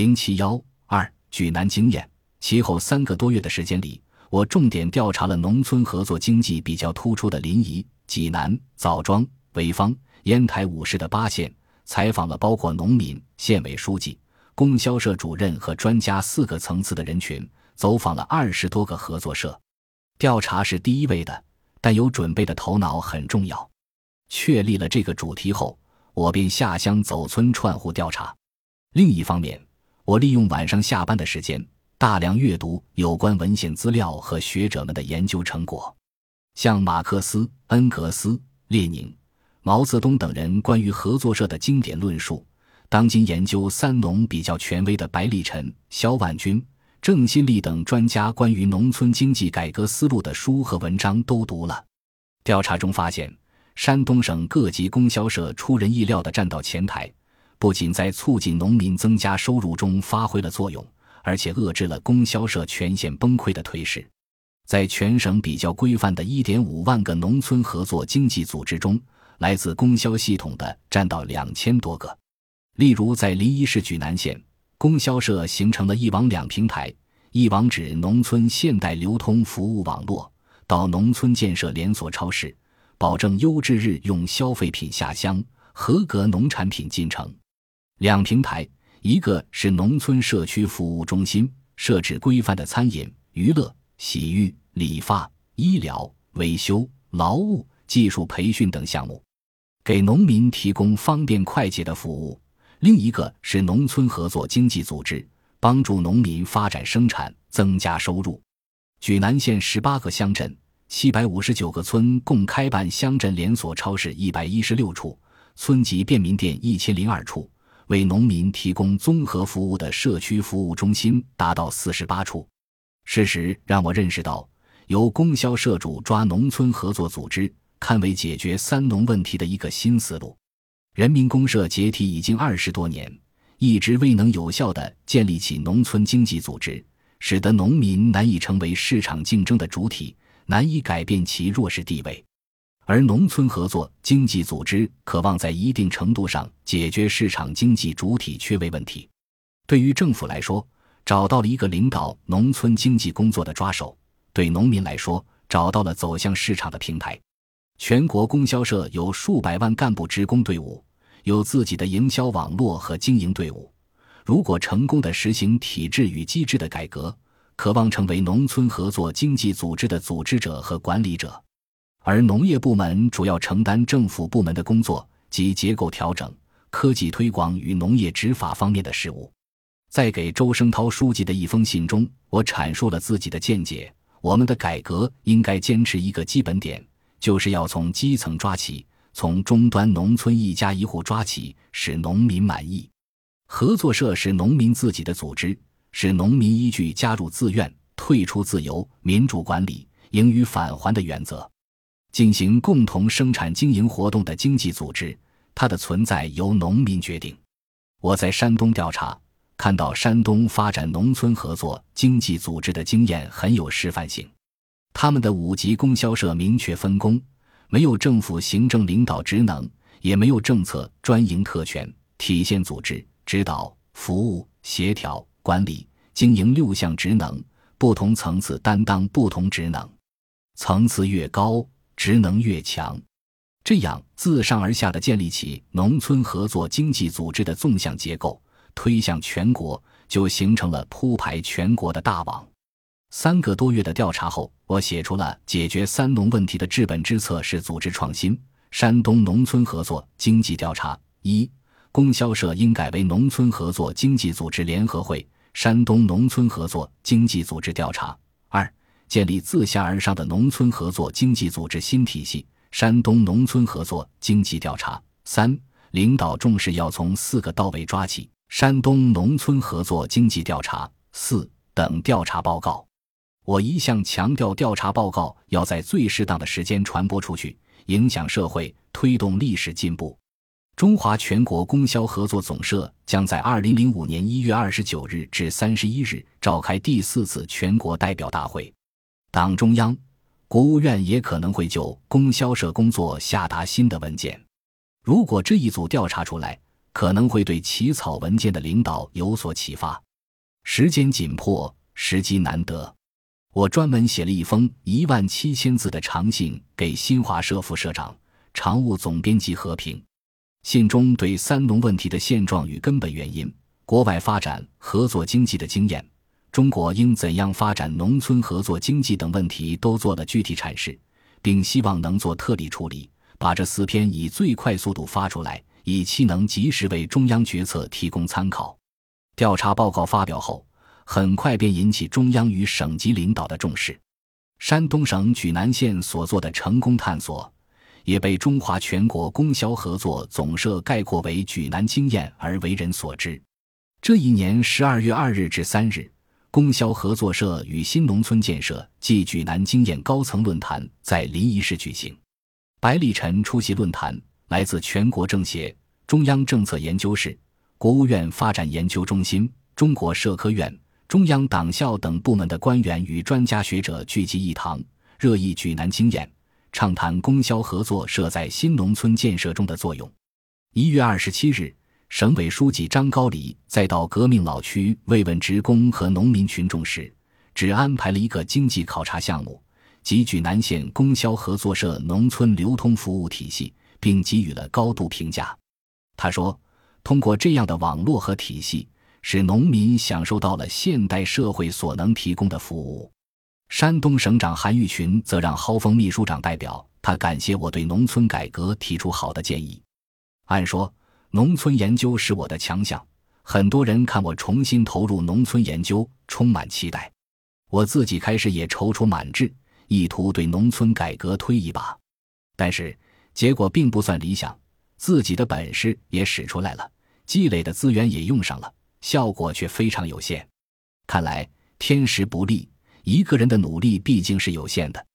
零七幺二举南经验。其后三个多月的时间里，我重点调查了农村合作经济比较突出的临沂、济南、枣庄、潍坊、烟台五市的八县，采访了包括农民、县委书记、供销社主任和专家四个层次的人群，走访了二十多个合作社。调查是第一位的，但有准备的头脑很重要。确立了这个主题后，我便下乡走村串户调查。另一方面，我利用晚上下班的时间，大量阅读有关文献资料和学者们的研究成果，像马克思、恩格斯、列宁、毛泽东等人关于合作社的经典论述，当今研究三农比较权威的白立晨、肖万军。郑新立等专家关于农村经济改革思路的书和文章都读了。调查中发现，山东省各级供销社出人意料地站到前台，不仅在促进农民增加收入中发挥了作用，而且遏制了供销社全线崩溃的颓势。在全省比较规范的1.5万个农村合作经济组织中，来自供销系统的占到两千多个。例如，在临沂市莒南县。供销社形成了一网两平台，一网指农村现代流通服务网络，到农村建设连锁超市，保证优质日用消费品下乡，合格农产品进城；两平台，一个是农村社区服务中心，设置规范的餐饮、娱乐、洗浴、理发、医疗、维修、劳务、技术培训等项目，给农民提供方便快捷的服务。另一个是农村合作经济组织，帮助农民发展生产，增加收入。莒南县十八个乡镇、七百五十九个村共开办乡镇连锁超市一百一十六处，村级便民店一千零二处，为农民提供综合服务的社区服务中心达到四十八处。事实让我认识到，由供销社主抓农村合作组织，堪为解决三农问题的一个新思路。人民公社解体已经二十多年，一直未能有效地建立起农村经济组织，使得农民难以成为市场竞争的主体，难以改变其弱势地位。而农村合作经济组织渴望在一定程度上解决市场经济主体缺位问题。对于政府来说，找到了一个领导农村经济工作的抓手；对农民来说，找到了走向市场的平台。全国供销社有数百万干部职工队伍，有自己的营销网络和经营队伍。如果成功的实行体制与机制的改革，渴望成为农村合作经济组织的组织者和管理者，而农业部门主要承担政府部门的工作及结构调整、科技推广与农业执法方面的事务。在给周生涛书记的一封信中，我阐述了自己的见解：我们的改革应该坚持一个基本点。就是要从基层抓起，从终端农村一家一户抓起，使农民满意。合作社是农民自己的组织，是农民依据加入自愿、退出自由、民主管理、盈余返还的原则，进行共同生产经营活动的经济组织。它的存在由农民决定。我在山东调查，看到山东发展农村合作经济组织的经验很有示范性。他们的五级供销社明确分工，没有政府行政领导职能，也没有政策专营特权，体现组织指导、服务、协调、管理、经营六项职能，不同层次担当不同职能，层次越高，职能越强，这样自上而下的建立起农村合作经济组织的纵向结构，推向全国，就形成了铺排全国的大网。三个多月的调查后，我写出了解决三农问题的治本之策是组织创新。山东农村合作经济调查：一、供销社应改为农村合作经济组织联合会。山东农村合作经济组织调查：二、建立自下而上的农村合作经济组织新体系。山东农村合作经济调查：三、领导重视要从四个到位抓起。山东农村合作经济调查四等调查报告。我一向强调，调查报告要在最适当的时间传播出去，影响社会，推动历史进步。中华全国供销合作总社将在二零零五年一月二十九日至三十一日召开第四次全国代表大会，党中央、国务院也可能会就供销社工作下达新的文件。如果这一组调查出来，可能会对起草文件的领导有所启发。时间紧迫，时机难得，我专门写了一封一万七千字的长信给新华社副社长、常务总编辑和平。信中对三农问题的现状与根本原因、国外发展合作经济的经验、中国应怎样发展农村合作经济等问题都做了具体阐释，并希望能做特例处理，把这四篇以最快速度发出来，以期能及时为中央决策提供参考。调查报告发表后，很快便引起中央与省级领导的重视。山东省莒南县所做的成功探索。也被中华全国供销合作总社概括为“莒南经验”而为人所知。这一年十二月二日至三日，供销合作社与新农村建设暨莒南经验高层论坛在临沂市举行。白立晨出席论坛，来自全国政协、中央政策研究室、国务院发展研究中心、中国社科院、中央党校等部门的官员与专家学者聚集一堂，热议莒南经验。畅谈供销合作社在新农村建设中的作用。一月二十七日，省委书记张高丽在到革命老区慰问职工和农民群众时，只安排了一个经济考察项目，即莒南县供销合作社农村流通服务体系，并给予了高度评价。他说：“通过这样的网络和体系，使农民享受到了现代社会所能提供的服务。”山东省长韩玉群则让蒿峰秘书长代表他感谢我对农村改革提出好的建议。按说，农村研究是我的强项，很多人看我重新投入农村研究，充满期待。我自己开始也踌躇满志，意图对农村改革推一把，但是结果并不算理想。自己的本事也使出来了，积累的资源也用上了，效果却非常有限。看来天时不利。一个人的努力毕竟是有限的。